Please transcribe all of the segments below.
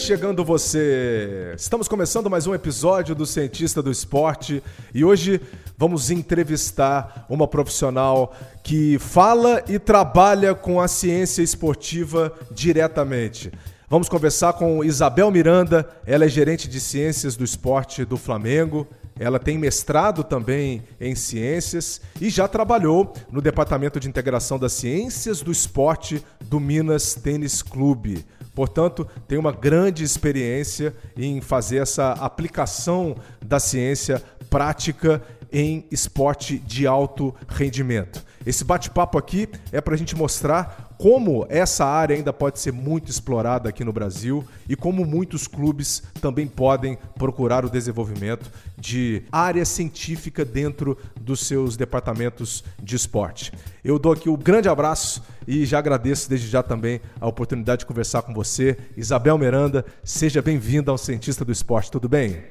Chegando você! Estamos começando mais um episódio do Cientista do Esporte e hoje vamos entrevistar uma profissional que fala e trabalha com a ciência esportiva diretamente. Vamos conversar com Isabel Miranda, ela é gerente de ciências do esporte do Flamengo. Ela tem mestrado também em ciências e já trabalhou no Departamento de Integração das Ciências do Esporte do Minas Tênis Clube. Portanto, tem uma grande experiência em fazer essa aplicação da ciência prática em esporte de alto rendimento. Esse bate-papo aqui é para a gente mostrar como essa área ainda pode ser muito explorada aqui no Brasil e como muitos clubes também podem procurar o desenvolvimento de área científica dentro dos seus departamentos de esporte. Eu dou aqui um grande abraço e já agradeço desde já também a oportunidade de conversar com você. Isabel Miranda, seja bem-vinda ao Cientista do Esporte, tudo bem?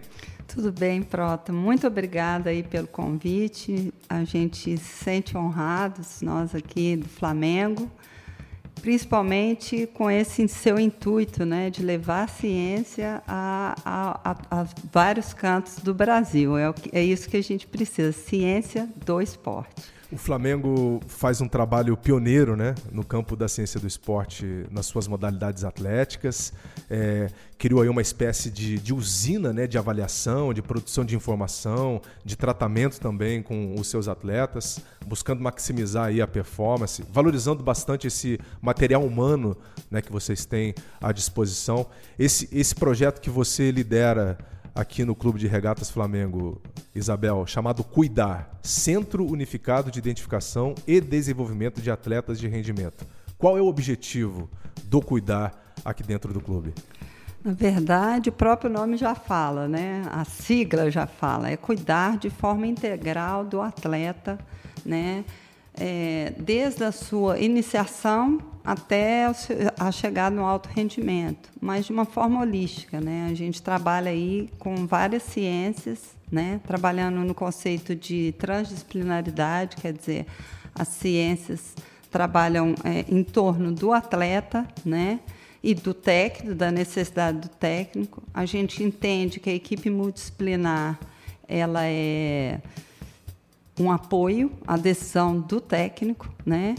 Tudo bem, Prota. Muito obrigada aí pelo convite. A gente se sente honrados, nós aqui do Flamengo, principalmente com esse seu intuito né, de levar a ciência a, a, a, a vários cantos do Brasil. É, é isso que a gente precisa, ciência do esporte. O Flamengo faz um trabalho pioneiro né, no campo da ciência do esporte, nas suas modalidades atléticas. É, criou aí uma espécie de, de usina né, de avaliação, de produção de informação, de tratamento também com os seus atletas, buscando maximizar aí a performance, valorizando bastante esse material humano né, que vocês têm à disposição. Esse, esse projeto que você lidera aqui no Clube de Regatas Flamengo, Isabel, chamado Cuidar Centro Unificado de Identificação e Desenvolvimento de Atletas de Rendimento. Qual é o objetivo do Cuidar aqui dentro do clube? Na verdade, o próprio nome já fala, né? A sigla já fala, é cuidar de forma integral do atleta, né? É, desde a sua iniciação até a chegar no alto rendimento, mas de uma forma holística, né? A gente trabalha aí com várias ciências, né? Trabalhando no conceito de transdisciplinaridade, quer dizer, as ciências trabalham é, em torno do atleta, né? E do técnico, da necessidade do técnico. A gente entende que a equipe multidisciplinar ela é um apoio à decisão do técnico, né?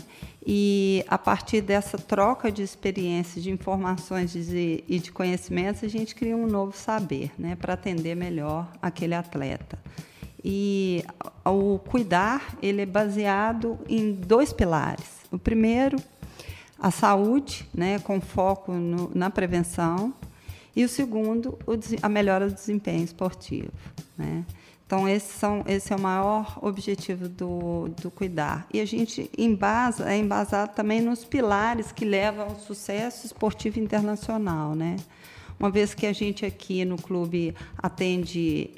E a partir dessa troca de experiências, de informações e de conhecimentos, a gente cria um novo saber, né, para atender melhor aquele atleta. E o cuidar, ele é baseado em dois pilares. O primeiro, a saúde, né, com foco no, na prevenção, e o segundo, o, a melhora do desempenho esportivo, né? Então, esse, são, esse é o maior objetivo do, do cuidar. E a gente embasa, é embasado também nos pilares que levam ao sucesso esportivo internacional. Né? Uma vez que a gente aqui no clube atende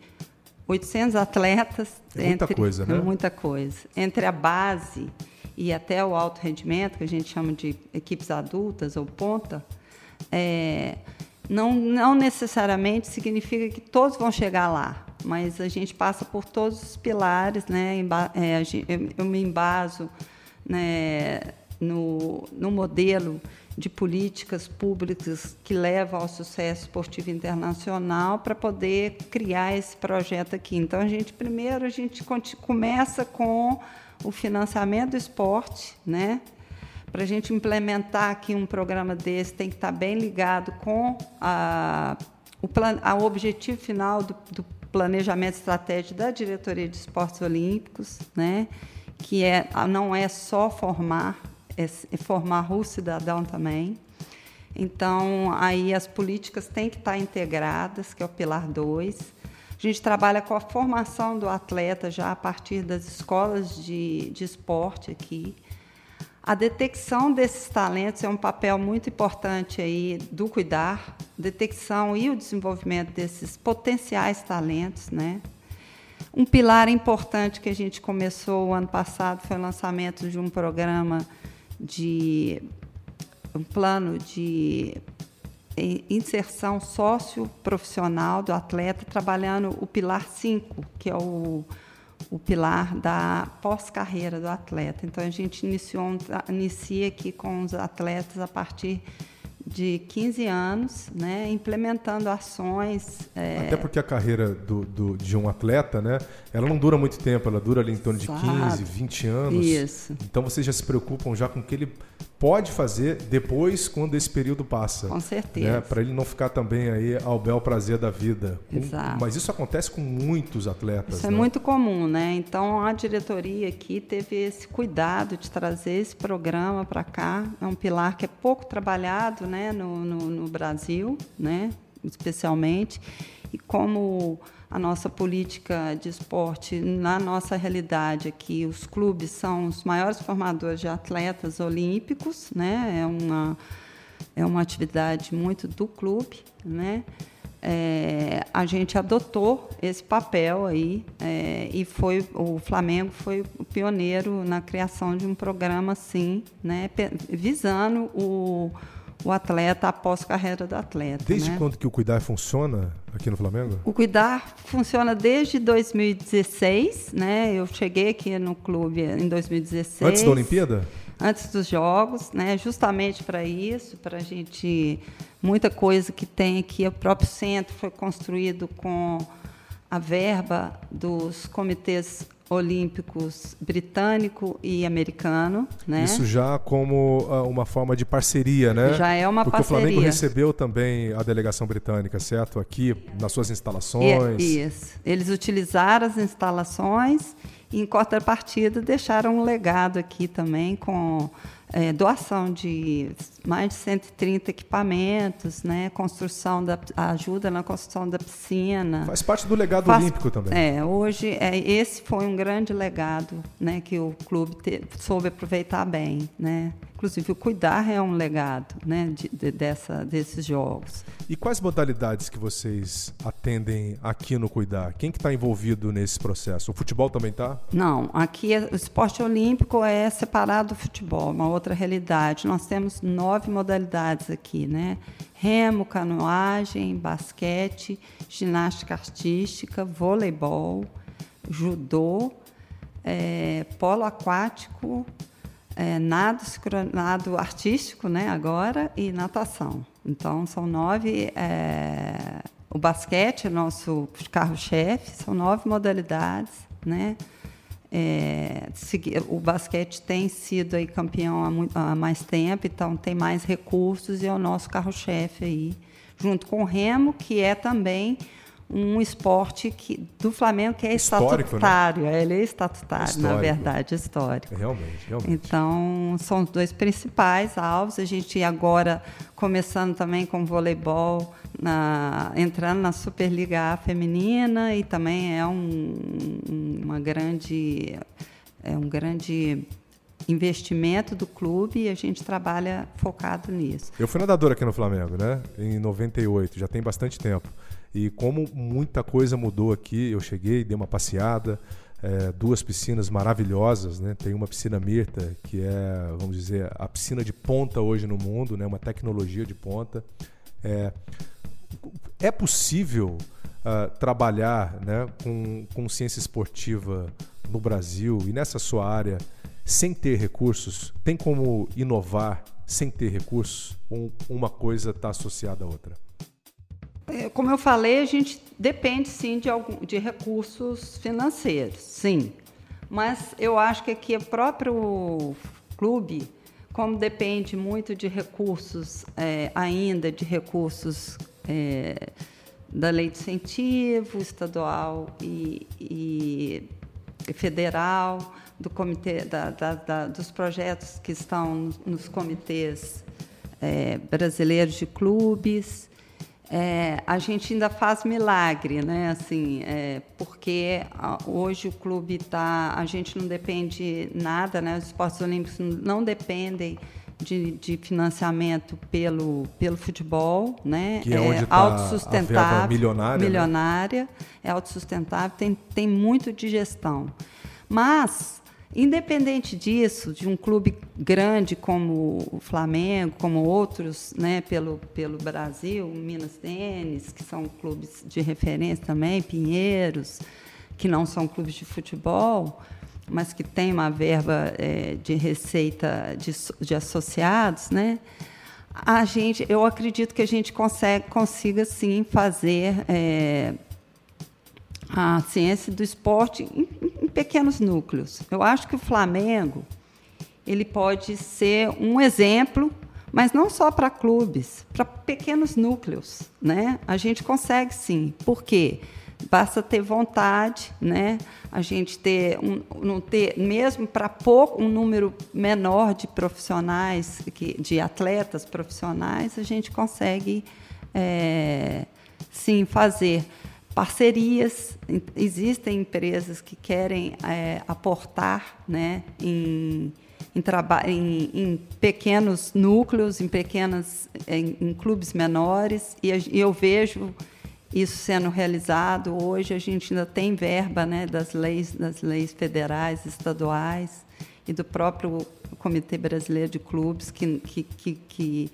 800 atletas. É muita entre, coisa, né? Muita coisa. Entre a base e até o alto rendimento, que a gente chama de equipes adultas ou ponta, é, não, não necessariamente significa que todos vão chegar lá mas a gente passa por todos os pilares, né? É, eu me embaso né, no, no modelo de políticas públicas que levam ao sucesso esportivo internacional para poder criar esse projeto aqui. Então a gente primeiro a gente começa com o financiamento do esporte, né? Para a gente implementar aqui um programa desse tem que estar bem ligado com a, o, plan, a objetivo final do, do planejamento estratégico da diretoria de esportes olímpicos, né? que é, não é só formar, é, é formar o cidadão também. Então, aí as políticas têm que estar integradas, que é o pilar 2. A gente trabalha com a formação do atleta já a partir das escolas de, de esporte aqui. A detecção desses talentos é um papel muito importante aí do cuidar, detecção e o desenvolvimento desses potenciais talentos, né? Um pilar importante que a gente começou o ano passado foi o lançamento de um programa de um plano de inserção socioprofissional do atleta, trabalhando o pilar 5, que é o o pilar da pós-carreira do atleta. Então, a gente iniciou, inicia aqui com os atletas a partir de 15 anos, né, implementando ações. É... Até porque a carreira do, do, de um atleta, né, ela não dura muito tempo, ela dura ali em torno de Exato. 15, 20 anos. Isso. Então vocês já se preocupam já com o que ele pode fazer depois, quando esse período passa. Com certeza. Né, Para ele não ficar também aí ao bel prazer da vida. Exato. Mas isso acontece com muitos atletas. Isso é né? é muito comum, né? Então a diretoria aqui teve esse cuidado de trazer esse programa para cá. É um pilar que é pouco trabalhado, né, no, no, no Brasil, né, especialmente. E como a nossa política de esporte, na nossa realidade aqui, os clubes são os maiores formadores de atletas olímpicos, né? É uma, é uma atividade muito do clube, né? É, a gente adotou esse papel aí é, e foi o Flamengo foi o pioneiro na criação de um programa assim, né, visando o o atleta após a carreira do atleta. Desde né? quando que o Cuidar funciona aqui no Flamengo? O Cuidar funciona desde 2016, né? Eu cheguei aqui no clube em 2016. Antes da Olimpíada? Antes dos Jogos, né? Justamente para isso, para a gente muita coisa que tem aqui. O próprio centro foi construído com a verba dos comitês olímpicos britânico e americano. Né? Isso já como uh, uma forma de parceria, né? Já é uma Porque parceria. Porque o Flamengo recebeu também a delegação britânica, certo? Aqui nas suas instalações. E, isso. Eles utilizaram as instalações e, em contrapartida, deixaram um legado aqui também com é, doação de mais de 130 equipamentos, né, construção da ajuda na construção da piscina. Faz parte do legado Faz, olímpico também. É, hoje é, esse foi um grande legado, né, que o clube te, soube aproveitar bem, né. Inclusive o cuidar é um legado, né, de, de, dessa, desses jogos. E quais modalidades que vocês atendem aqui no cuidar? Quem que está envolvido nesse processo? O futebol também está? Não, aqui é, o esporte olímpico é separado do futebol, uma outra realidade. Nós temos nove modalidades aqui, né? Remo, canoagem, basquete, ginástica artística, voleibol, judô, é, polo aquático, é, nado, artístico, né? Agora e natação. Então são nove. É, o basquete é nosso carro-chefe, são nove modalidades, né? É, o basquete tem sido aí campeão há, muito, há, mais tempo, então tem mais recursos e é o nosso carro-chefe aí, junto com o remo, que é também um esporte que, do Flamengo que é histórico, né? estatutário. Né? Ele é estatutário, histórico. na verdade, histórico. Realmente, realmente. Então, são os dois principais alvos. A gente agora começando também com voleibol, na, entrando na Superliga A feminina e também é um, uma grande é um grande investimento do clube e a gente trabalha focado nisso. Eu fui nadador aqui no Flamengo, né? Em 98, já tem bastante tempo. E como muita coisa mudou aqui, eu cheguei, dei uma passeada, é, duas piscinas maravilhosas, né? Tem uma piscina Mirta, que é, vamos dizer, a piscina de ponta hoje no mundo, né? Uma tecnologia de ponta. É, é possível uh, trabalhar né, com, com ciência esportiva no Brasil e nessa sua área sem ter recursos? Tem como inovar sem ter recursos? Ou uma coisa está associada à outra? É, como eu falei, a gente depende sim de, algum, de recursos financeiros, sim. Mas eu acho que aqui o próprio clube, como depende muito de recursos, é, ainda de recursos é, da lei de incentivo estadual e, e federal, do comitê, da, da, da, dos projetos que estão nos comitês é, brasileiros de clubes, é, a gente ainda faz milagre, né? Assim, é, porque hoje o clube está, a gente não depende nada, né? Os esportes olímpicos não dependem de, de financiamento pelo, pelo futebol, né? Que é, onde é tá autossustentável, milionária, milionária, né? é autossustentável, tem, tem muito de gestão. Mas Independente disso, de um clube grande como o Flamengo, como outros né, pelo, pelo Brasil, Minas Tênis, que são clubes de referência também, Pinheiros, que não são clubes de futebol, mas que têm uma verba é, de receita de, de associados, né? A gente, eu acredito que a gente consegue, consiga sim fazer é, a ciência do esporte em, em, pequenos núcleos. Eu acho que o Flamengo ele pode ser um exemplo, mas não só para clubes, para pequenos núcleos, né? A gente consegue sim. Por quê? Basta ter vontade, né? A gente ter um, não ter mesmo para pouco um número menor de profissionais, de atletas profissionais, a gente consegue é, sim fazer parcerias. Existem empresas que querem é, aportar né, em, em, em, em, pequenos núcleos, em pequenas, em, em clubes menores, e, e, eu vejo isso sendo realizado. Hoje a gente ainda tem verba né, das leis, das leis federais, estaduais e do próprio Comitê Brasileiro de Clubes que, que, que, que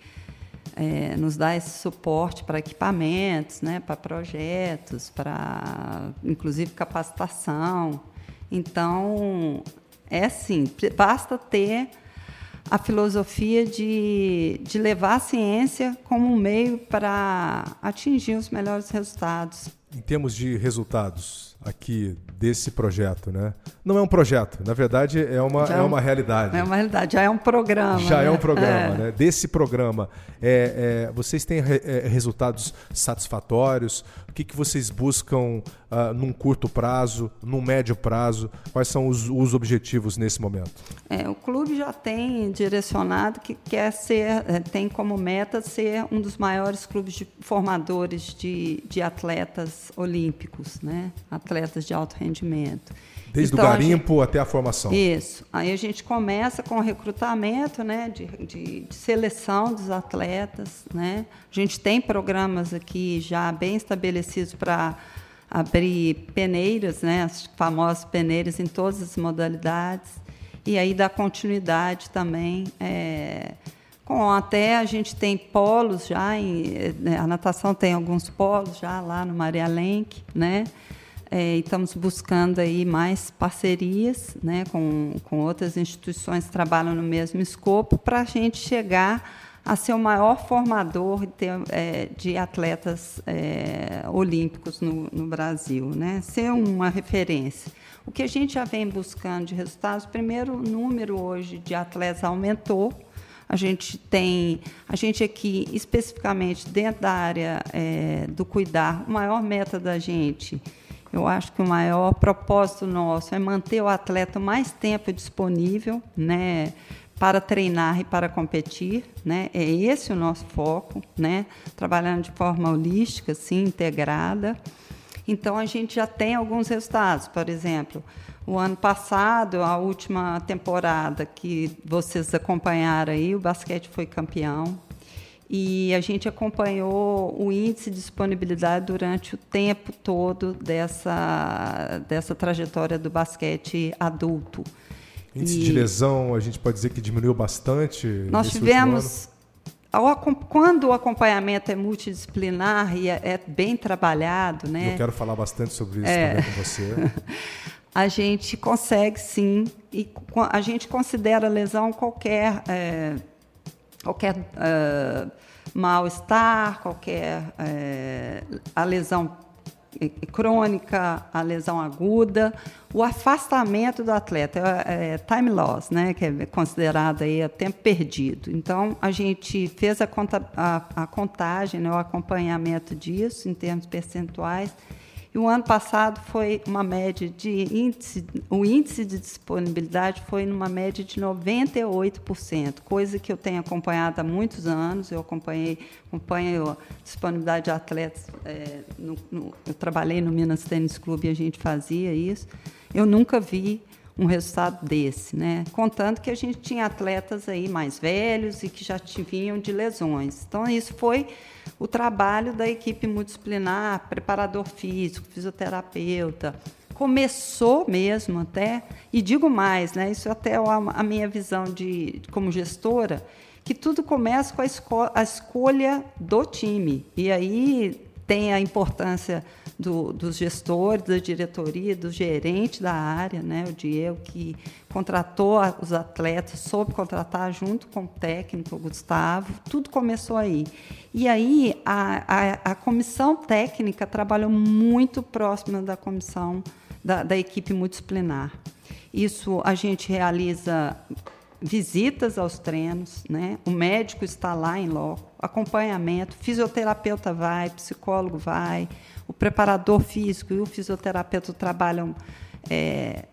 é, nos dá esse suporte para equipamentos, né, para projetos, para inclusive capacitação. Então, é assim, basta ter a filosofia de, de levar a ciência como um meio para atingir os melhores resultados. Em termos de resultados aqui desse projeto, né? Não é um projeto, na verdade é uma, é, é uma realidade. É uma realidade, já é um programa. Já né? é um programa, é. né? Desse programa, é, é vocês têm re, é, resultados satisfatórios? O que, que vocês buscam uh, num curto prazo, num médio prazo? Quais são os, os objetivos nesse momento? É, o clube já tem direcionado que quer ser, tem como meta ser um dos maiores clubes de formadores de, de atletas olímpicos, né? atletas de alto rendimento. Desde então, o garimpo gente, até a formação. Isso. Aí a gente começa com o recrutamento, né, de, de, de, seleção dos atletas. Né? A gente tem programas aqui já bem estabelecidos para abrir peneiras, né, as famosas peneiras em todas as modalidades. E aí dar continuidade também. É, com até a gente tem polos já, em, né, a natação tem alguns polos já lá no Maria Lenk, né? É, estamos buscando aí mais parcerias né, com, com outras instituições que trabalham no mesmo escopo para a gente chegar a ser o maior formador de, é, de atletas é, olímpicos no, no, Brasil, né? ser uma referência. O que a gente já vem buscando de resultados, primeiro, o número hoje de atletas aumentou. A gente tem, a gente aqui, especificamente dentro da área é, do cuidar, o maior meta da gente eu acho que o maior propósito nosso é manter o atleta mais tempo disponível, né, para treinar e para competir, né? É esse o nosso foco, né? Trabalhando de forma holística, assim, integrada. Então a gente já tem alguns resultados, por exemplo, o ano passado, a última temporada que vocês acompanharam aí, o basquete foi campeão, e a gente acompanhou o índice de disponibilidade durante o tempo todo dessa, dessa trajetória do basquete adulto. Índice e de lesão, a gente pode dizer que diminuiu bastante? Nós tivemos. Quando o acompanhamento é multidisciplinar e é, é bem trabalhado, né? Eu quero falar bastante sobre isso é. também com você. a gente consegue sim, e a gente considera lesão qualquer é, qualquer uh, mal-estar, qualquer uh, a lesão crônica, a lesão aguda, o afastamento do atleta, é, é, time loss, né, que é considerado aí tempo perdido. Então, a gente fez a, conta, a, a contagem, né, o acompanhamento disso em termos percentuais, e o ano passado foi uma média de índice, o índice de disponibilidade foi numa média de 98%, coisa que eu tenho acompanhado há muitos anos. Eu acompanhei, acompanho a disponibilidade de atletas. É, no, no, eu trabalhei no Minas Tênis Clube e a gente fazia isso. Eu nunca vi um resultado desse, né? Contando que a gente tinha atletas aí mais velhos e que já vinham de lesões. Então isso foi o trabalho da equipe multidisciplinar, preparador físico, fisioterapeuta. Começou mesmo até, e digo mais, né? Isso até é a minha visão de como gestora, que tudo começa com a, esco a escolha do time. E aí tem a importância do, dos gestores, da diretoria, do gerente da área, né, o Diego, que contratou os atletas, soube contratar junto com o técnico, o Gustavo, tudo começou aí. E aí a, a, a comissão técnica trabalhou muito próxima da comissão da, da equipe multidisciplinar. Isso a gente realiza visitas aos treinos, né? O médico está lá em loco, acompanhamento, fisioterapeuta vai, psicólogo vai, o preparador físico e o fisioterapeuta trabalham é,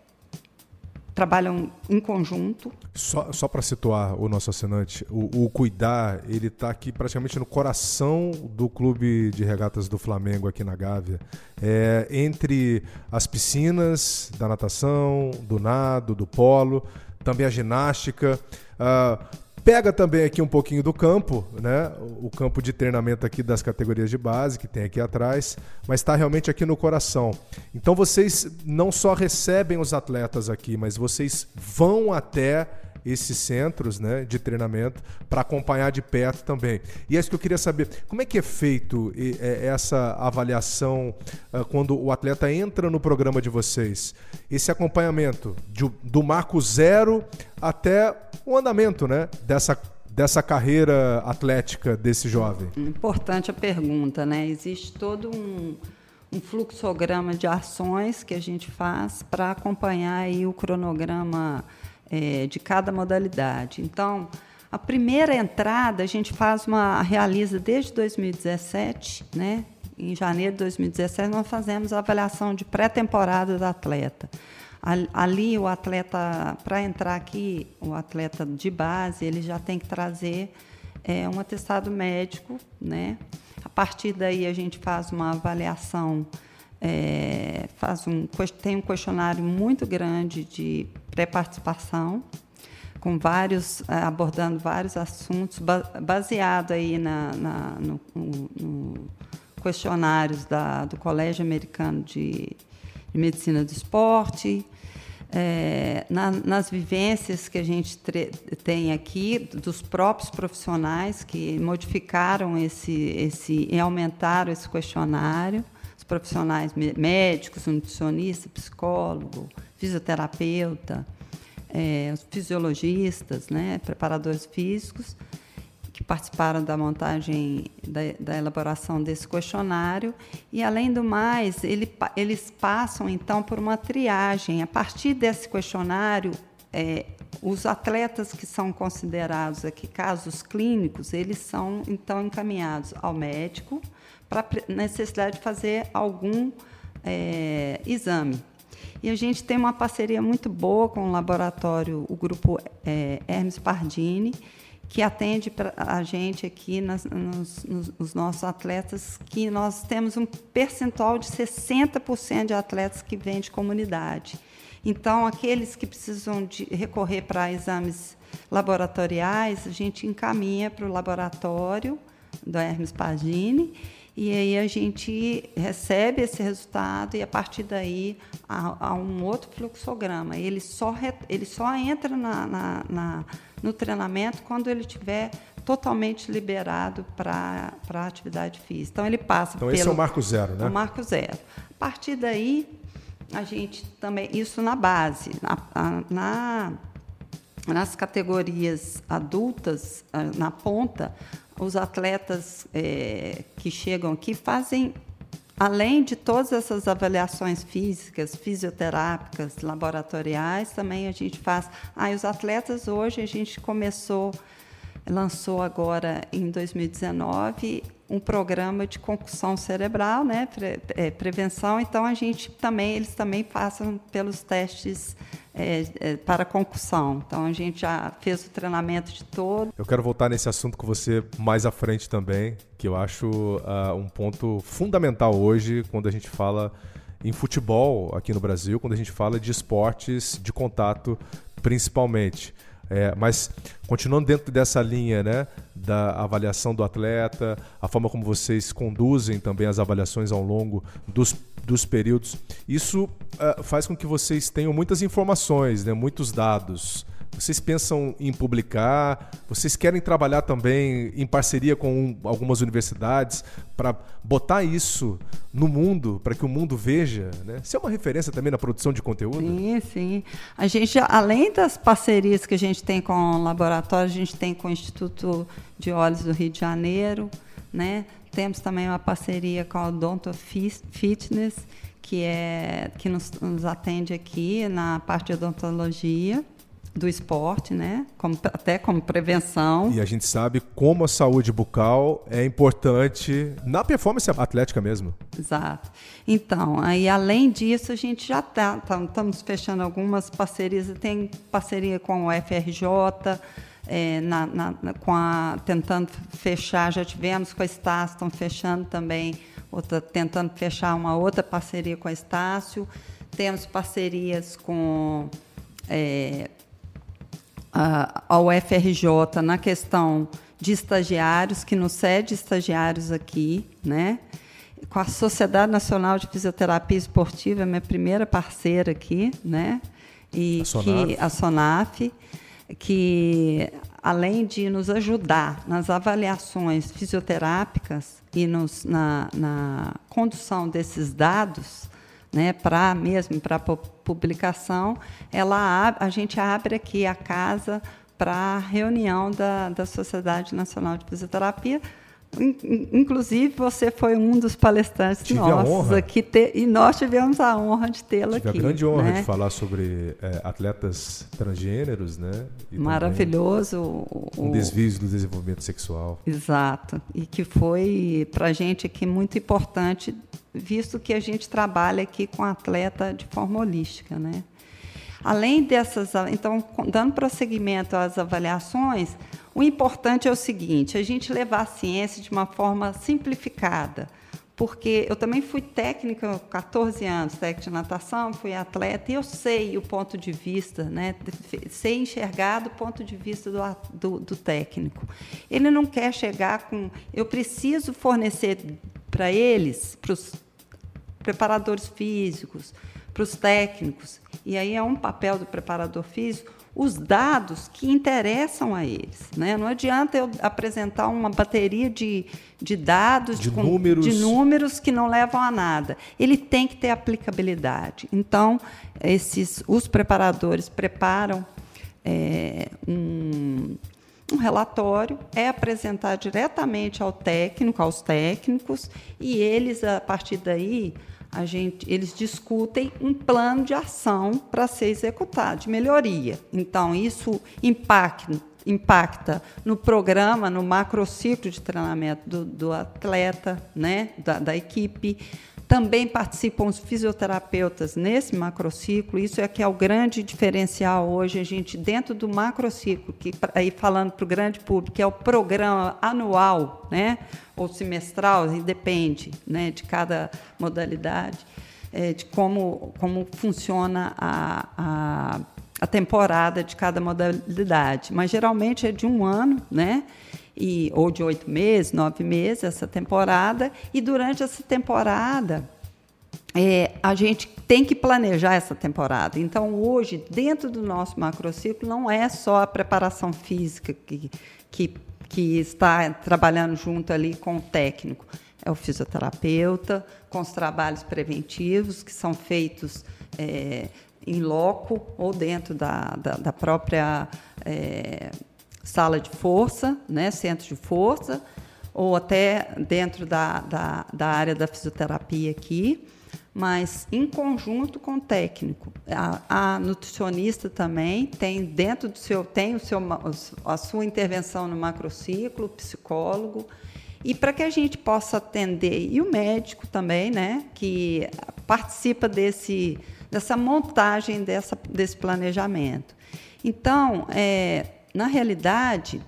trabalham em conjunto. Só, só para situar o nosso assinante, o, o Cuidar, ele está aqui praticamente no coração do clube de regatas do Flamengo aqui na Gávea. É, entre as piscinas da natação, do nado, do polo, também a ginástica. Uh, pega também aqui um pouquinho do campo, né? O campo de treinamento aqui das categorias de base que tem aqui atrás, mas está realmente aqui no coração. Então vocês não só recebem os atletas aqui, mas vocês vão até esses centros né, de treinamento para acompanhar de perto também. E é isso que eu queria saber. Como é que é feito é, essa avaliação ah, quando o atleta entra no programa de vocês? Esse acompanhamento de, do marco zero até o andamento né, dessa dessa carreira atlética desse jovem? Importante a pergunta, né? Existe todo um, um fluxograma de ações que a gente faz para acompanhar aí o cronograma é, de cada modalidade. Então, a primeira entrada a gente faz uma realiza desde 2017, né? Em janeiro de 2017 nós fazemos a avaliação de pré-temporada do atleta. Ali o atleta para entrar aqui, o atleta de base, ele já tem que trazer é, um atestado médico, né? A partir daí a gente faz uma avaliação é, faz um, tem um questionário muito grande de pré-participação, com vários, é, abordando vários assuntos, baseado aí na, na no, no, questionários da, do Colégio Americano de, de Medicina do Esporte, é, na, nas vivências que a gente tem aqui dos próprios profissionais que modificaram esse, esse e aumentaram esse questionário profissionais médicos, nutricionista, psicólogo, fisioterapeuta, é, os fisiologistas, né, preparadores físicos, que participaram da montagem, da, da, elaboração desse questionário. E, além do mais, ele, eles passam, então, por uma triagem. A partir desse questionário, é, os atletas que são considerados aqui casos clínicos, eles são, então, encaminhados ao médico, para necessidade de fazer algum é, exame. E a gente tem uma parceria muito boa com o laboratório, o grupo é, Hermes Pardini, que atende a gente aqui nas, nos, nos, nos, nossos atletas, que nós temos um percentual de 60% de atletas que vêm de comunidade. Então, aqueles que precisam de recorrer para exames laboratoriais, a gente encaminha para o laboratório do Hermes Pardini e aí a gente recebe esse resultado e a partir daí há, há um outro fluxograma. Ele só, re, ele só entra na, na, na, no treinamento quando ele tiver totalmente liberado para a atividade física. Então ele passa então, pelo... esse é o marco zero, né? O marco zero. A partir daí, a gente também... Isso na base. na, na nas categorias adultas, na ponta, os atletas é, que chegam aqui fazem, além de todas essas avaliações físicas, fisioterápicas, laboratoriais, também a gente faz. Ah, os atletas hoje a gente começou, lançou agora em 2019 um programa de concussão cerebral, né, Pre, é, prevenção. Então a gente também, eles também passam pelos testes é, é, para concussão. Então a gente já fez o treinamento de todo. Eu quero voltar nesse assunto com você mais à frente também, que eu acho uh, um ponto fundamental hoje quando a gente fala em futebol aqui no Brasil, quando a gente fala de esportes de contato principalmente. É, mas continuando dentro dessa linha né, da avaliação do atleta, a forma como vocês conduzem também as avaliações ao longo dos dos períodos. Isso uh, faz com que vocês tenham muitas informações, né, muitos dados. Vocês pensam em publicar? Vocês querem trabalhar também em parceria com algumas universidades para botar isso no mundo, para que o mundo veja? Né? Ser é uma referência também na produção de conteúdo? Sim, sim. A gente, além das parcerias que a gente tem com o laboratório, a gente tem com o Instituto de Olhos do Rio de Janeiro, né? Temos também uma parceria com a Odonto Fitness, que, é, que nos, nos atende aqui na parte de odontologia do esporte, né? Como, até como prevenção. E a gente sabe como a saúde bucal é importante na performance atlética mesmo. Exato. Então, aí além disso, a gente já está tá, estamos fechando algumas parcerias. Tem parceria com o FRJ, é, na, na, com a, tentando fechar, já tivemos com a Estácio, estão fechando também, outra, tentando fechar uma outra parceria com a Estácio. Temos parcerias com é, a, ao FRJ na questão de estagiários, que nos cede estagiários aqui, né? com a Sociedade Nacional de Fisioterapia Esportiva, é minha primeira parceira aqui, né? E a Sonaf. que a Sonaf, que além de nos ajudar nas avaliações fisioterápicas e nos, na, na condução desses dados, né, para mesmo para publicação, ela a gente abre aqui a casa para reunião da, da Sociedade Nacional de Fisioterapia. Inclusive, você foi um dos palestrantes Tive nossos aqui te, e nós tivemos a honra de tê-la aqui. Tive a grande honra né? de falar sobre é, atletas transgêneros, né? E Maravilhoso. Um desvio do desenvolvimento sexual. Exato. E que foi, para a gente aqui, muito importante visto que a gente trabalha aqui com atleta de forma holística, né? Além dessas, então, dando prosseguimento às avaliações, o importante é o seguinte: a gente levar a ciência de uma forma simplificada, porque eu também fui técnica 14 anos, técnica de natação, fui atleta, e eu sei o ponto de vista, né? sei enxergar do ponto de vista do, do, do técnico. Ele não quer chegar com. Eu preciso fornecer para eles, para os preparadores físicos, para os técnicos. E aí é um papel do preparador físico os dados que interessam a eles. Né? Não adianta eu apresentar uma bateria de, de dados, de, com, números. de números que não levam a nada. Ele tem que ter aplicabilidade. Então, esses, os preparadores preparam é, um, um relatório, é apresentado diretamente ao técnico, aos técnicos, e eles, a partir daí, a gente, eles discutem um plano de ação para ser executado, de melhoria. Então, isso impacta, impacta no programa, no macrociclo de treinamento do, do atleta, né, da, da equipe, também participam os fisioterapeutas nesse macrociclo. Isso é que é o grande diferencial hoje, a gente, dentro do macrociclo, que aí falando para o grande público, é o programa anual, né? ou semestral, depende né? de cada modalidade, é, de como, como funciona a, a, a temporada de cada modalidade. Mas geralmente é de um ano, né? E, ou de oito meses, nove meses, essa temporada, e durante essa temporada é, a gente tem que planejar essa temporada. Então, hoje, dentro do nosso macrociclo, não é só a preparação física que, que, que está trabalhando junto ali com o técnico, é o fisioterapeuta, com os trabalhos preventivos que são feitos é, em loco ou dentro da, da, da própria. É, sala de força, né, centro de força, ou até dentro da, da, da área da fisioterapia aqui, mas em conjunto com o técnico. A, a, nutricionista também tem dentro do seu tem o seu a sua intervenção no macrociclo, psicólogo e para que a gente possa atender e o médico também, né, que participa desse dessa montagem dessa, desse planejamento. Então, é, na realidade,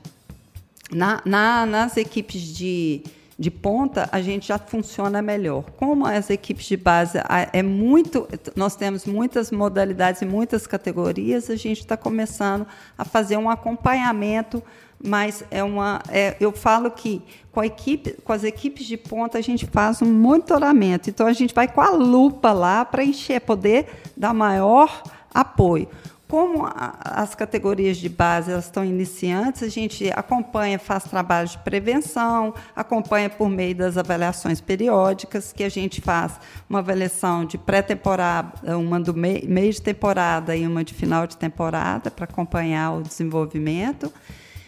na, na, nas equipes de, de ponta, a gente já funciona melhor. Como as equipes de base é muito, nós temos muitas modalidades e muitas categorias, a gente está começando a fazer um acompanhamento, mas é uma, é, eu falo que com, equipe, com as equipes de ponta a gente faz um monitoramento. Então a gente vai com a lupa lá para encher, poder dar maior apoio. Como a, as categorias de base elas estão iniciantes, a gente acompanha, faz trabalho de prevenção, acompanha por meio das avaliações periódicas, que a gente faz uma avaliação de pré-temporada, uma do mei, meio de temporada e uma de final de temporada, para acompanhar o desenvolvimento.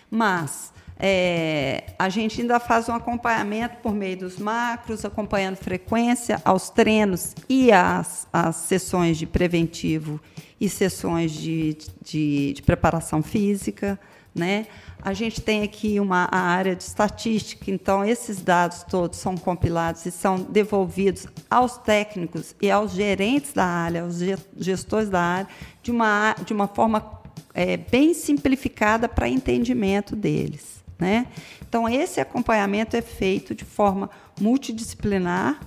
Mas é, a gente ainda faz um acompanhamento por meio dos macros, acompanhando frequência aos treinos e às, às sessões de preventivo e sessões de, de, de preparação física. Né? A gente tem aqui uma área de estatística, então esses dados todos são compilados e são devolvidos aos técnicos e aos gerentes da área, aos gestores da área, de uma, de uma forma é, bem simplificada para entendimento deles. Né? Então, esse acompanhamento é feito de forma multidisciplinar,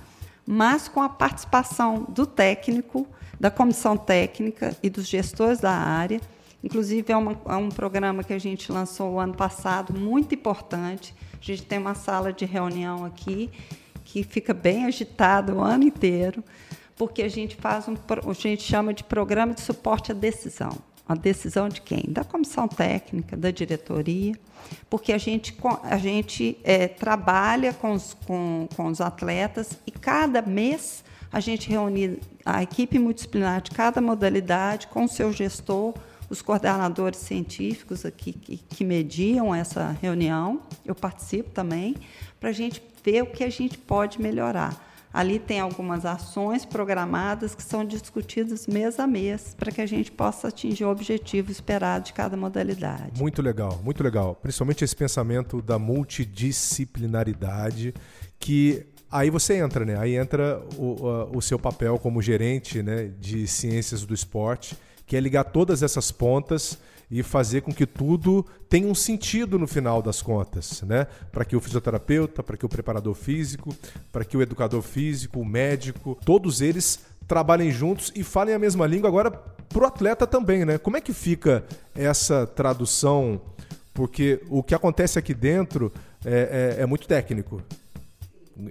mas com a participação do técnico, da comissão técnica e dos gestores da área. Inclusive, é, uma, é um programa que a gente lançou ano passado, muito importante. A gente tem uma sala de reunião aqui que fica bem agitado o ano inteiro, porque a gente faz um, a gente chama de programa de suporte à decisão. A decisão de quem? Da comissão técnica, da diretoria, porque a gente, a gente é, trabalha com os, com, com os atletas e cada mês a gente reúne a equipe multidisciplinar de cada modalidade com o seu gestor, os coordenadores científicos aqui que, que mediam essa reunião, eu participo também, para a gente ver o que a gente pode melhorar. Ali tem algumas ações programadas que são discutidas mês a mês para que a gente possa atingir o objetivo esperado de cada modalidade. Muito legal, muito legal. Principalmente esse pensamento da multidisciplinaridade que aí você entra, né? Aí entra o, o seu papel como gerente né, de ciências do esporte, que é ligar todas essas pontas e fazer com que tudo tenha um sentido no final das contas, né? Para que o fisioterapeuta, para que o preparador físico, para que o educador físico, o médico, todos eles trabalhem juntos e falem a mesma língua agora para o atleta também, né? Como é que fica essa tradução? Porque o que acontece aqui dentro é, é, é muito técnico.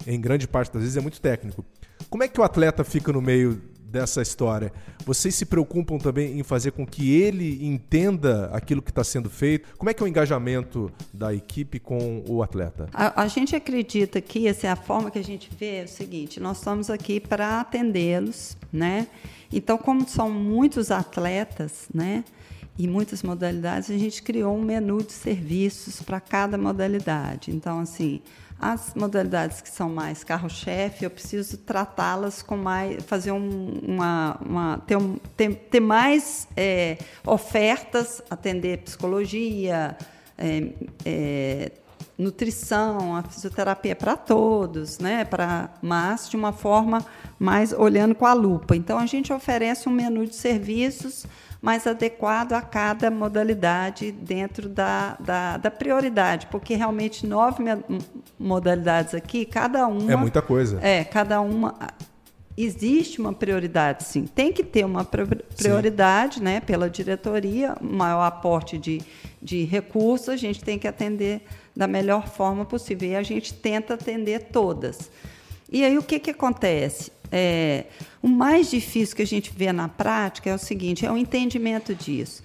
Em grande parte das vezes é muito técnico. Como é que o atleta fica no meio dessa história. Vocês se preocupam também em fazer com que ele entenda aquilo que está sendo feito? Como é que é o engajamento da equipe com o atleta? A, a gente acredita que essa é a forma que a gente vê é o seguinte: nós estamos aqui para atendê-los, né? Então, como são muitos atletas, né? e muitas modalidades, a gente criou um menu de serviços para cada modalidade. Então, assim, as modalidades que são mais carro-chefe, eu preciso tratá-las com mais, fazer um, uma, uma ter, um, ter, ter mais é, ofertas, atender psicologia, é, é, nutrição, a fisioterapia para todos, né? Para, mas de uma forma mais olhando com a lupa. Então a gente oferece um menu de serviços mais adequado a cada modalidade dentro da, da, da prioridade, porque realmente nove modalidades aqui, cada uma. É muita coisa. É, cada uma. Existe uma prioridade, sim. Tem que ter uma prioridade sim. né, pela diretoria, maior aporte de, de recursos, a gente tem que atender da melhor forma possível. E a gente tenta atender todas. E aí o que, que acontece? É, o mais difícil que a gente vê na prática é o seguinte, é o entendimento disso.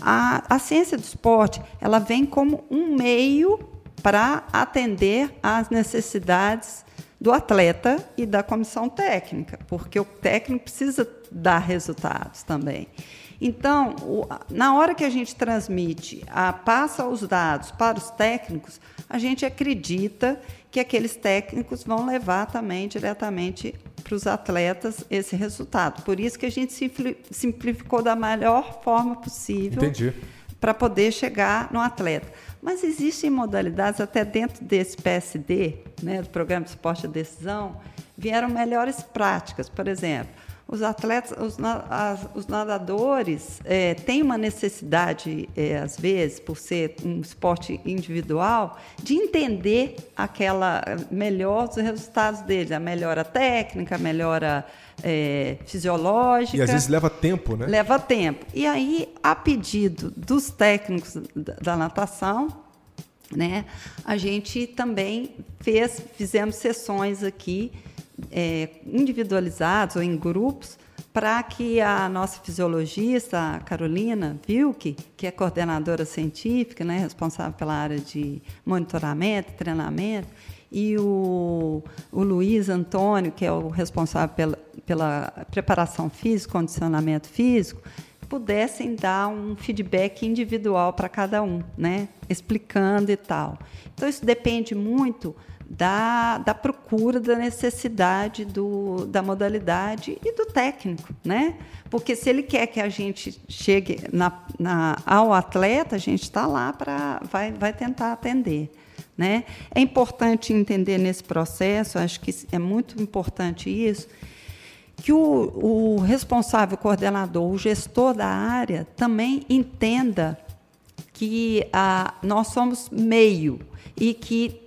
A, a ciência do esporte ela vem como um meio para atender às necessidades do atleta e da comissão técnica, porque o técnico precisa dar resultados também. Então, na hora que a gente transmite, a, passa os dados para os técnicos, a gente acredita que aqueles técnicos vão levar também diretamente para os atletas esse resultado. Por isso que a gente simplificou da melhor forma possível para poder chegar no atleta. Mas existem modalidades, até dentro desse PSD, né, do Programa de Suporte à Decisão, vieram melhores práticas. Por exemplo, os atletas, os, as, os nadadores é, têm uma necessidade, é, às vezes, por ser um esporte individual, de entender aquela melhor os resultados deles, a melhora técnica, a melhora é, fisiológica. E às vezes leva tempo, né? Leva tempo. E aí, a pedido dos técnicos da, da natação, né, a gente também fez, fizemos sessões aqui é, individualizados ou em grupos para que a nossa fisiologista, a Carolina Vilke, que é coordenadora científica, né, responsável pela área de monitoramento, treinamento, e o, o Luiz Antônio, que é o responsável pela, pela preparação física, condicionamento físico, pudessem dar um feedback individual para cada um, né? explicando e tal. Então, isso depende muito da, da procura, da necessidade do, da modalidade e do técnico, né? Porque se ele quer que a gente chegue na, na, ao atleta, a gente está lá para vai, vai tentar atender. Né? É importante entender nesse processo, acho que é muito importante isso, que o, o responsável coordenador, o gestor da área, também entenda que a, nós somos meio e que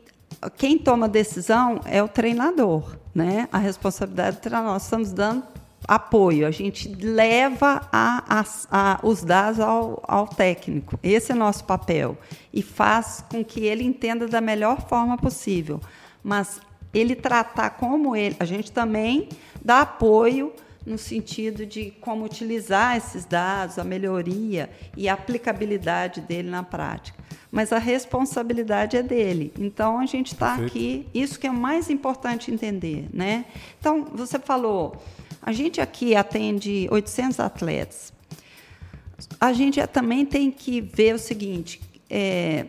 quem toma decisão é o treinador, né? A responsabilidade treinador. Nós estamos dando apoio, a gente leva a, a, a, os dados ao, ao, técnico. Esse é nosso papel. E faz com que ele entenda da melhor forma possível. Mas ele tratar como ele. A gente também dá apoio no sentido de como utilizar esses dados, a melhoria e a aplicabilidade dele na prática mas a responsabilidade é dele. Então a gente está aqui, isso que é o mais importante entender, né? Então você falou, a gente aqui atende 800 atletas. A gente também tem que ver o seguinte, é,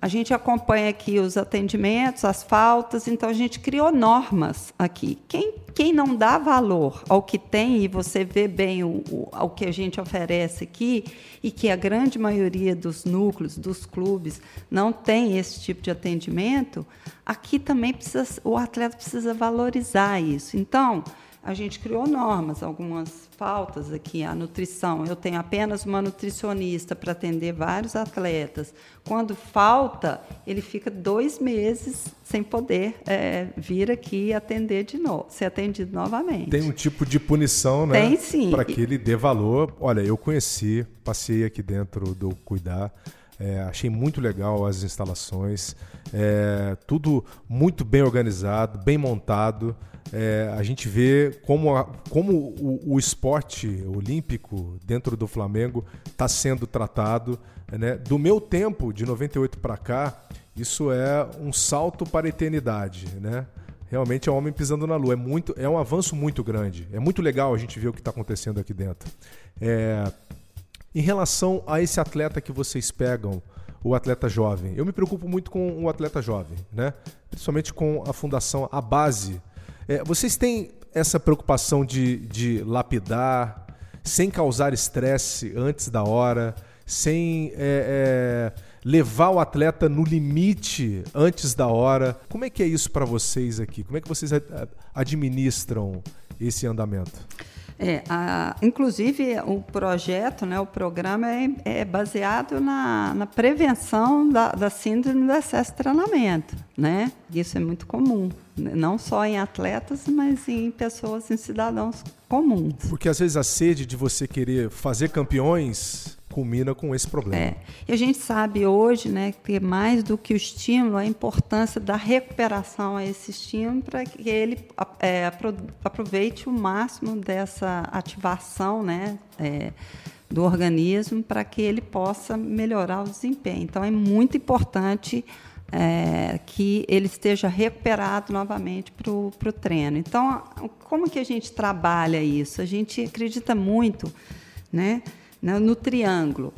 a gente acompanha aqui os atendimentos, as faltas, então a gente criou normas aqui. Quem, quem não dá valor ao que tem, e você vê bem o, o, ao que a gente oferece aqui, e que a grande maioria dos núcleos, dos clubes, não tem esse tipo de atendimento, aqui também precisa, o atleta precisa valorizar isso. Então, a gente criou normas, algumas faltas aqui, a nutrição. Eu tenho apenas uma nutricionista para atender vários atletas. Quando falta, ele fica dois meses sem poder é, vir aqui atender de novo, ser atendido novamente. Tem um tipo de punição, né? Tem sim. Para que ele dê valor. Olha, eu conheci, passei aqui dentro do Cuidar. É, achei muito legal as instalações, é, tudo muito bem organizado, bem montado é, a gente vê como, a, como o, o, esporte olímpico dentro do Flamengo está sendo tratado. Né? Do meu tempo, de 98 para cá, isso é um salto para a eternidade. Né? Realmente é um homem pisando na lua. É, muito, é um avanço muito grande. É muito legal a gente ver o que está acontecendo aqui dentro. É, em relação a esse atleta que vocês pegam, o atleta jovem, eu me preocupo muito com o atleta jovem, né? principalmente com a fundação, a base é, vocês têm essa preocupação de, de lapidar, sem causar estresse antes da hora, sem é, é, levar o atleta no limite antes da hora. Como é que é isso para vocês aqui? Como é que vocês administram esse andamento? É, a, inclusive o projeto, né, o programa é, é baseado na, na prevenção da, da, síndrome do excesso de treinamento, né? Isso é muito comum, não só em atletas, mas em pessoas, em cidadãos comuns. Porque às vezes a sede de você querer fazer campeões culmina com esse problema. É. E a gente sabe hoje, né, que mais do que o estímulo, a importância da recuperação a esse estímulo para que ele é, aproveite o máximo dessa ativação, né, é, do organismo para que ele possa melhorar o desempenho. Então é muito importante é, que ele esteja recuperado novamente para o treino. Então, como que a gente trabalha isso? A gente acredita muito, né? Né, no triângulo.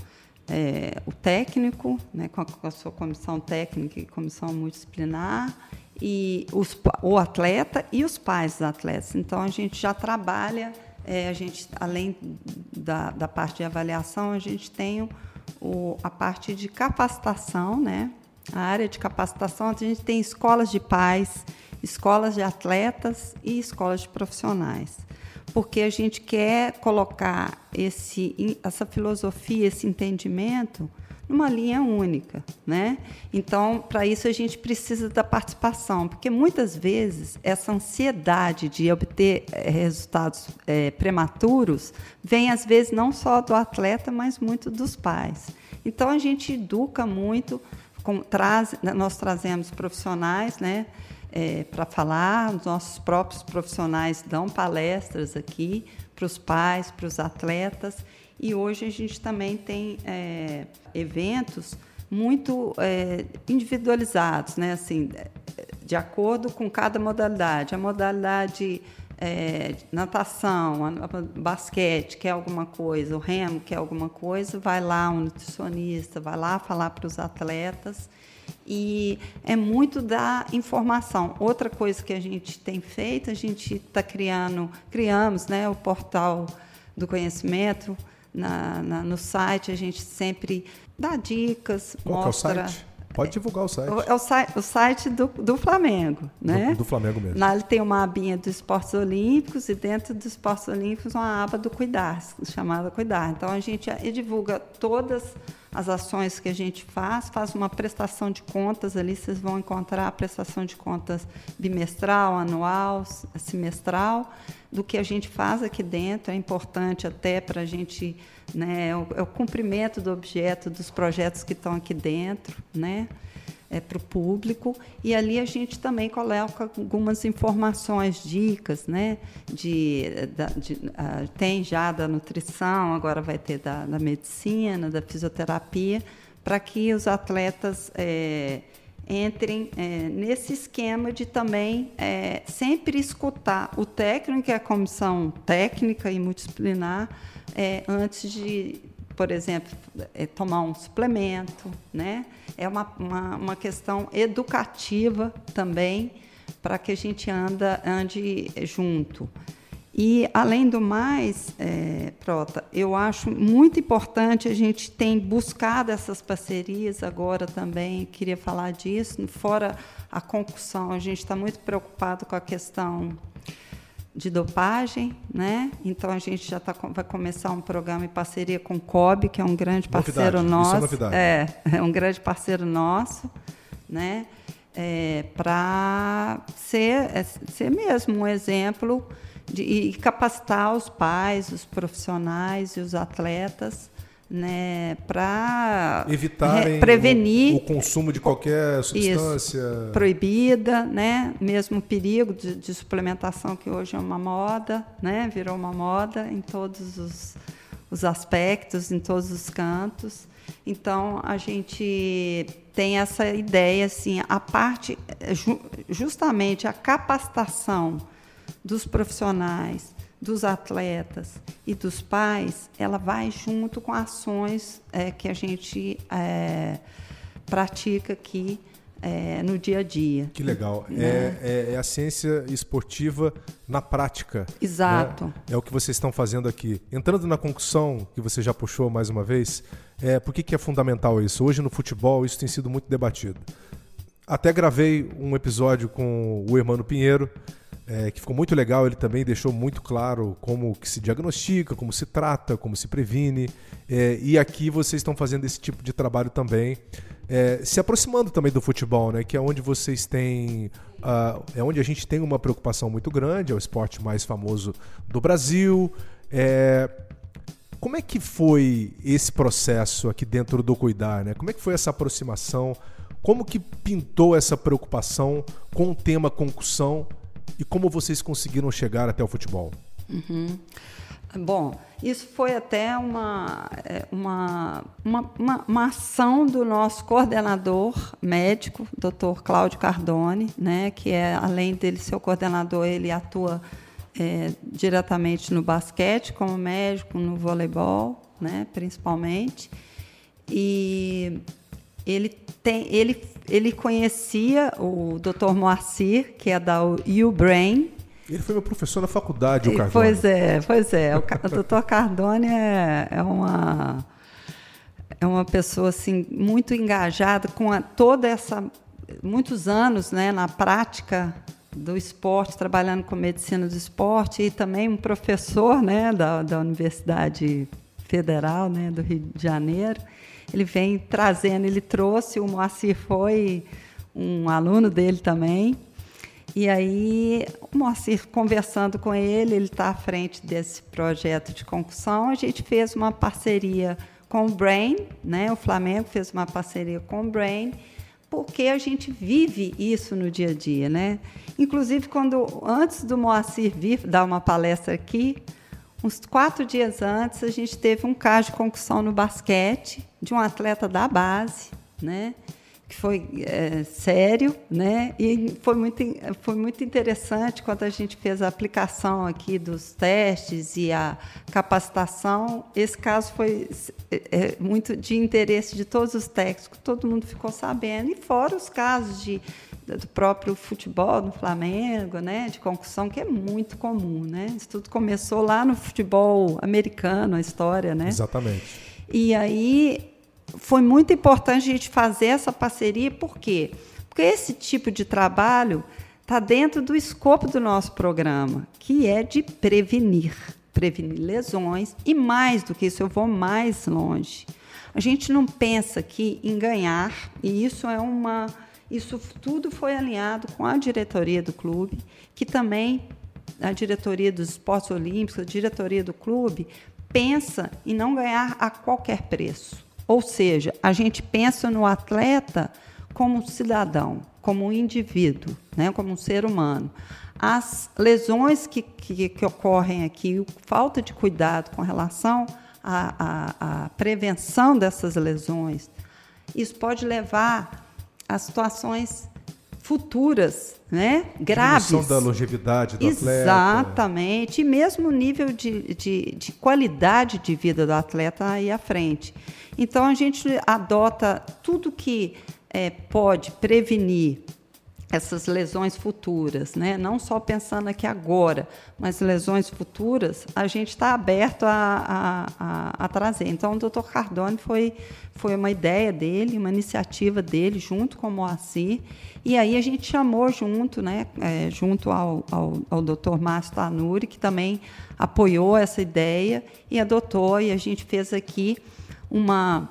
É, o técnico, né, com, a, com, a, sua comissão técnica e comissão multidisciplinar, e os, o atleta e os pais dos atletas. Então, a gente já trabalha, é, a gente, além da, da parte de avaliação, a gente tem o, a parte de capacitação, né? a área de capacitação, a gente tem escolas de pais, escolas de atletas e escolas de profissionais porque a gente quer colocar esse, essa filosofia, esse entendimento numa linha única, né? Então, para isso a gente precisa da participação, porque muitas vezes essa ansiedade de obter é, resultados é, prematuros vem às vezes não só do atleta, mas muito dos pais. Então a gente educa muito, com, traz, nós trazemos profissionais, né? É, para falar, os nossos próprios profissionais dão palestras aqui para os pais, para os atletas. E hoje a gente também tem é, eventos muito é, individualizados, né? assim, de acordo com cada modalidade. A modalidade é, natação, basquete quer alguma coisa, o remo quer alguma coisa, vai lá um nutricionista, vai lá falar para os atletas e é muito da informação. Outra coisa que a gente tem feito, a gente está criando, criamos, né, o portal do conhecimento na, na, no site, a gente sempre dá dicas, Qual mostra. É o site? Pode divulgar o site. É o, site, o site do, do Flamengo, né? Do, do Flamengo mesmo. Lá ele tem uma abinha dos esportes olímpicos e dentro dos esportes olímpicos uma aba do cuidar, chamada cuidar. Então a gente divulga todas as ações que a gente faz, faz uma prestação de contas ali, vocês vão encontrar a prestação de contas bimestral, anual, semestral, do que a gente faz aqui dentro. É importante até para a gente né? É o, é o cumprimento do objeto dos projetos que estão aqui dentro, né? É, para o público e ali a gente também coloca algumas informações, dicas, né? De, de uh, tem já da nutrição, agora vai ter da, da medicina, da fisioterapia, para que os atletas é, entrem é, nesse esquema de também é, sempre escutar o técnico, que é a comissão técnica e multidisciplinar, é, antes de, por exemplo, é, tomar um suplemento. Né? É uma, uma, uma questão educativa também para que a gente anda, ande junto. E, além do mais, é, Prota, eu acho muito importante a gente tem buscado essas parcerias agora também, queria falar disso, fora a concussão, a gente está muito preocupado com a questão de dopagem, né? Então a gente já tá, vai começar um programa em parceria com o COB, que é um grande parceiro novidade, nosso. É, novidade. é, é um grande parceiro nosso, né? É, para ser, é, ser mesmo um exemplo de, e capacitar os pais, os profissionais e os atletas né, para evitar prevenir o, o, consumo de qualquer substância isso, proibida, né, mesmo o perigo de, de, suplementação que hoje é uma moda, né, virou uma moda em todos os, os aspectos, em todos os cantos. Então a gente tem essa ideia assim, a parte justamente a capacitação dos profissionais dos atletas e dos pais, ela vai junto com ações é, que a gente é, pratica aqui é, no dia a dia. Que legal. Né? É, é, é, a ciência esportiva na prática. Né? Exato. Né? É o que vocês estão fazendo aqui. Entrando na concussão, que você já puxou mais uma vez, é, por que, que é fundamental isso? Hoje no futebol isso tem sido muito debatido. Até gravei um episódio com o Hermano Pinheiro, é, que ficou muito legal. Ele também deixou muito claro como que se diagnostica, como se trata, como se previne. É, e aqui vocês estão fazendo esse tipo de trabalho também, é, se aproximando também do futebol, né? Que é onde vocês têm, uh, é onde a gente tem uma preocupação muito grande. É o esporte mais famoso do Brasil. É, como é que foi esse processo aqui dentro do Cuidar, né? Como é que foi essa aproximação? Como que pintou essa preocupação com o tema concussão e como vocês conseguiram chegar até o futebol? Uhum. Bom, isso foi até uma, é, uma, uma, uma, uma, ação do nosso coordenador médico, Dr. Cláudio Cardone, né, que é, além dele ser o coordenador, ele atua é, diretamente no basquete como médico, no voleibol, né, principalmente. E ele, tem, ele, ele conhecia o Dr. Moacir, que é da U-Brain. Ele foi meu professor na faculdade, o Cardone. Pois é, pois é. O, o Dr. Cardone é, é uma é uma pessoa assim muito engajada com a, toda essa muitos anos, né, na prática do esporte, trabalhando com medicina do esporte e também um professor, né, da, da Universidade Federal, né, do Rio de Janeiro ele vem trazendo, ele trouxe, o Moacir foi um aluno dele também. E aí, o Moacir conversando com ele, ele está à frente desse projeto de concussão, a gente fez uma parceria com o Brain, né? o Flamengo fez uma parceria com o Brain, porque a gente vive isso no dia a dia. Né? Inclusive, quando antes do Moacir vir dar uma palestra aqui, uns quatro dias antes, a gente teve um caso de concussão no basquete de um atleta da base, né? que foi é, sério, né? E foi muito, foi muito interessante quando a gente fez a aplicação aqui dos testes e a capacitação. Esse caso foi é, é, muito de interesse de todos os técnicos, todo mundo ficou sabendo. E fora os casos de, do próprio futebol no Flamengo, né? De concussão, que é muito comum, né? Isso tudo começou lá no futebol americano, a história, né? Exatamente. E aí foi muito importante a gente fazer essa parceria, por quê? Porque esse tipo de trabalho está dentro do escopo do nosso programa, que é de prevenir, prevenir lesões, e mais do que isso, eu vou mais longe. A gente não pensa aqui em ganhar, e isso é uma. Isso tudo foi alinhado com a diretoria do clube, que também a diretoria dos esportes olímpicos, a diretoria do clube, pensa em não ganhar a qualquer preço. Ou seja, a gente pensa no atleta como um cidadão, como um indivíduo, né, como um ser humano. As lesões que, que, que ocorrem aqui, falta de cuidado com relação à, à, à prevenção dessas lesões, isso pode levar a situações futuras, né? graves. Diminuição da longevidade do Exatamente. atleta. Exatamente. E mesmo o nível de, de, de, qualidade de vida do atleta aí à frente. Então, a gente adota tudo que é, pode prevenir essas lesões futuras, né? não só pensando aqui agora, mas lesões futuras, a gente está aberto a, a, a, a, trazer. Então, o doutor Cardone foi, foi uma ideia dele, uma iniciativa dele, junto com o Moacir, e aí a gente chamou junto, né, é, junto ao, ao, ao doutor Márcio Tanuri, que também apoiou essa ideia e adotou, e a gente fez aqui uma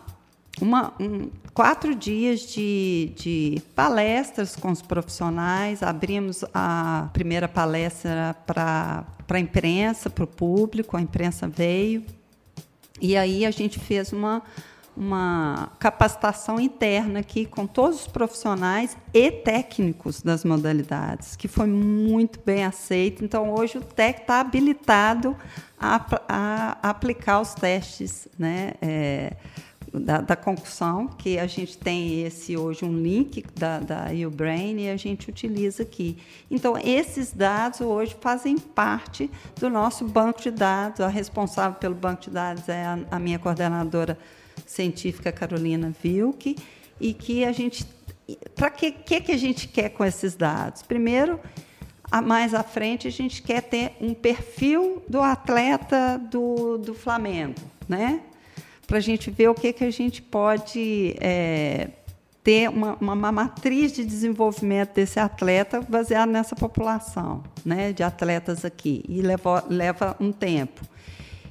uma, um, quatro dias de, de, palestras com os profissionais. Abrimos a primeira palestra para a imprensa, para o público, a imprensa veio. E aí a gente fez uma, uma capacitação interna aqui com todos os profissionais e técnicos das modalidades, que foi muito bem aceito. Então, hoje o TEC está habilitado a, a, aplicar os testes, né? É, da, da, concussão, que a gente tem esse hoje um link da, da Ubrain e a gente utiliza aqui. Então, esses dados hoje fazem parte do nosso banco de dados. A responsável pelo banco de dados é a, a minha coordenadora científica Carolina Vilke, e que a gente. Para que, que, que a gente quer com esses dados? Primeiro, mais à frente, a gente quer ter um perfil do atleta do, do Flamengo, né? Para a gente ver o que, que a gente pode é, ter uma, uma, matriz de desenvolvimento desse atleta baseado nessa população né, de atletas aqui. E leva, leva um tempo.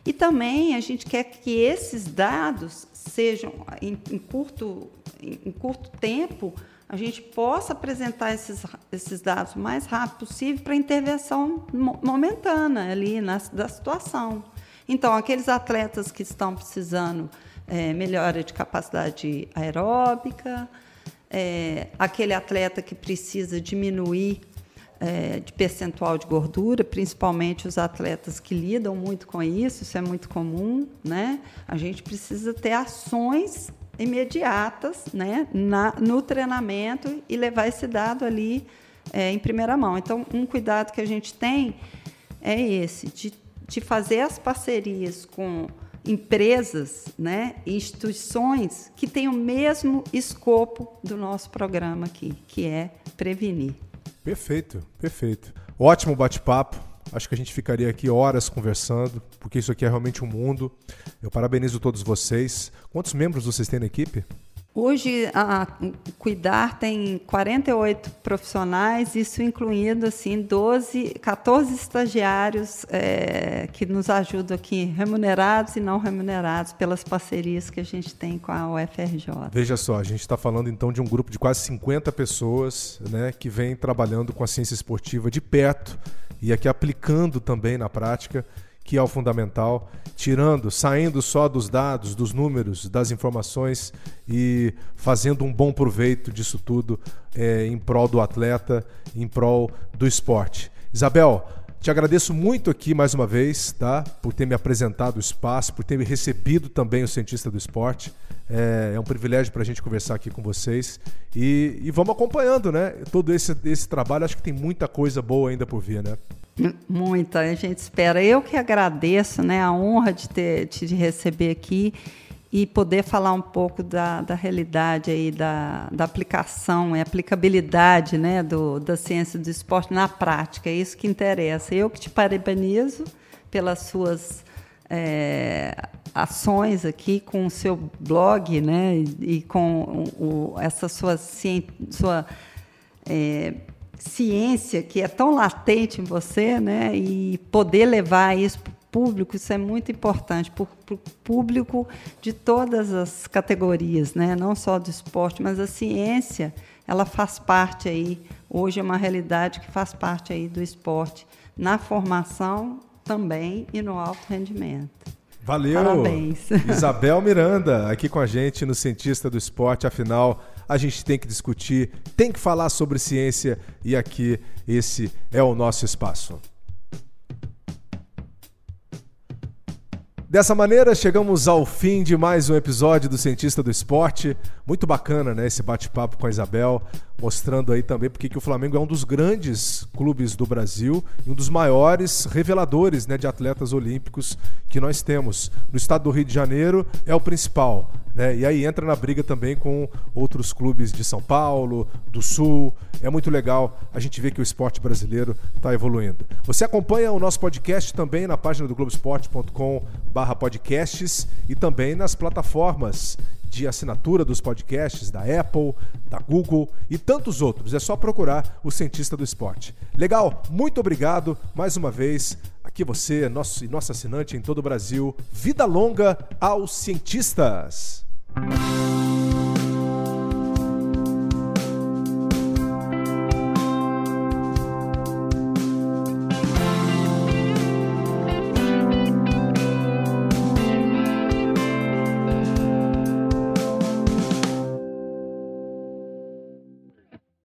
E também a gente quer que esses dados sejam, em, em curto, em, em, curto tempo, a gente possa apresentar esses, esses dados o mais rápido possível para intervenção momentânea ali na, da situação. Então, aqueles atletas que estão precisando é, melhora de capacidade aeróbica, é, aquele atleta que precisa diminuir é, de percentual de gordura, principalmente os atletas que lidam muito com isso, isso é muito comum, né? A gente precisa ter ações imediatas, né, na, no treinamento e levar esse dado ali é, em primeira mão. Então, um cuidado que a gente tem é esse, de de fazer as parcerias com empresas, né, instituições que têm o mesmo escopo do nosso programa aqui, que é prevenir. Perfeito, perfeito. Ótimo bate-papo. Acho que a gente ficaria aqui horas conversando, porque isso aqui é realmente um mundo. Eu parabenizo todos vocês. Quantos membros vocês têm na equipe? Hoje, a Cuidar tem 48 profissionais, isso incluindo assim 12, 14 estagiários é, que nos ajudam aqui, remunerados e não remunerados, pelas parcerias que a gente tem com a UFRJ. Veja só, a gente está falando então de um grupo de quase 50 pessoas né, que vem trabalhando com a ciência esportiva de perto e aqui aplicando também na prática que é o fundamental, tirando, saindo só dos dados, dos números, das informações e fazendo um bom proveito disso tudo é, em prol do atleta, em prol do esporte. Isabel, te agradeço muito aqui mais uma vez, tá? Por ter me apresentado o espaço, por ter me recebido também o cientista do esporte. É, é um privilégio para a gente conversar aqui com vocês. E, e, vamos acompanhando, né? Todo esse, esse trabalho. Acho que tem muita coisa boa ainda por vir, né? Muita, a gente espera. Eu que agradeço né, a honra de ter te receber aqui e poder falar um pouco da, da realidade aí, da, da aplicação e aplicabilidade né, do, da ciência do esporte na prática. É isso que interessa. Eu que te parabenizo pelas suas é, ações aqui com o seu blog né, e, com o, essa sua, sua é, ciência que é tão latente em você né, e poder levar isso público, isso é muito importante, para o público de todas as categorias, né? não só do esporte, mas a ciência, ela faz parte aí, hoje é uma realidade que faz parte aí do esporte, na formação também e no alto rendimento. Valeu! Parabéns! Isabel Miranda, aqui com a gente no Cientista do Esporte, afinal, a gente tem que discutir, tem que falar sobre ciência e aqui esse é o nosso espaço. Dessa maneira, chegamos ao fim de mais um episódio do Cientista do Esporte. Muito bacana, né? Esse bate-papo com a Isabel, mostrando aí também porque que o Flamengo é um dos grandes clubes do Brasil e um dos maiores reveladores né, de atletas olímpicos que nós temos. No estado do Rio de Janeiro é o principal. Né? E aí entra na briga também com outros clubes de São Paulo, do Sul. É muito legal a gente ver que o esporte brasileiro está evoluindo. Você acompanha o nosso podcast também na página do globesport.com/podcasts e também nas plataformas de assinatura dos podcasts da Apple, da Google e tantos outros. É só procurar o Cientista do Esporte. Legal, muito obrigado mais uma vez. Aqui você, nosso e nosso assinante em todo o Brasil. Vida longa aos cientistas! Thank you.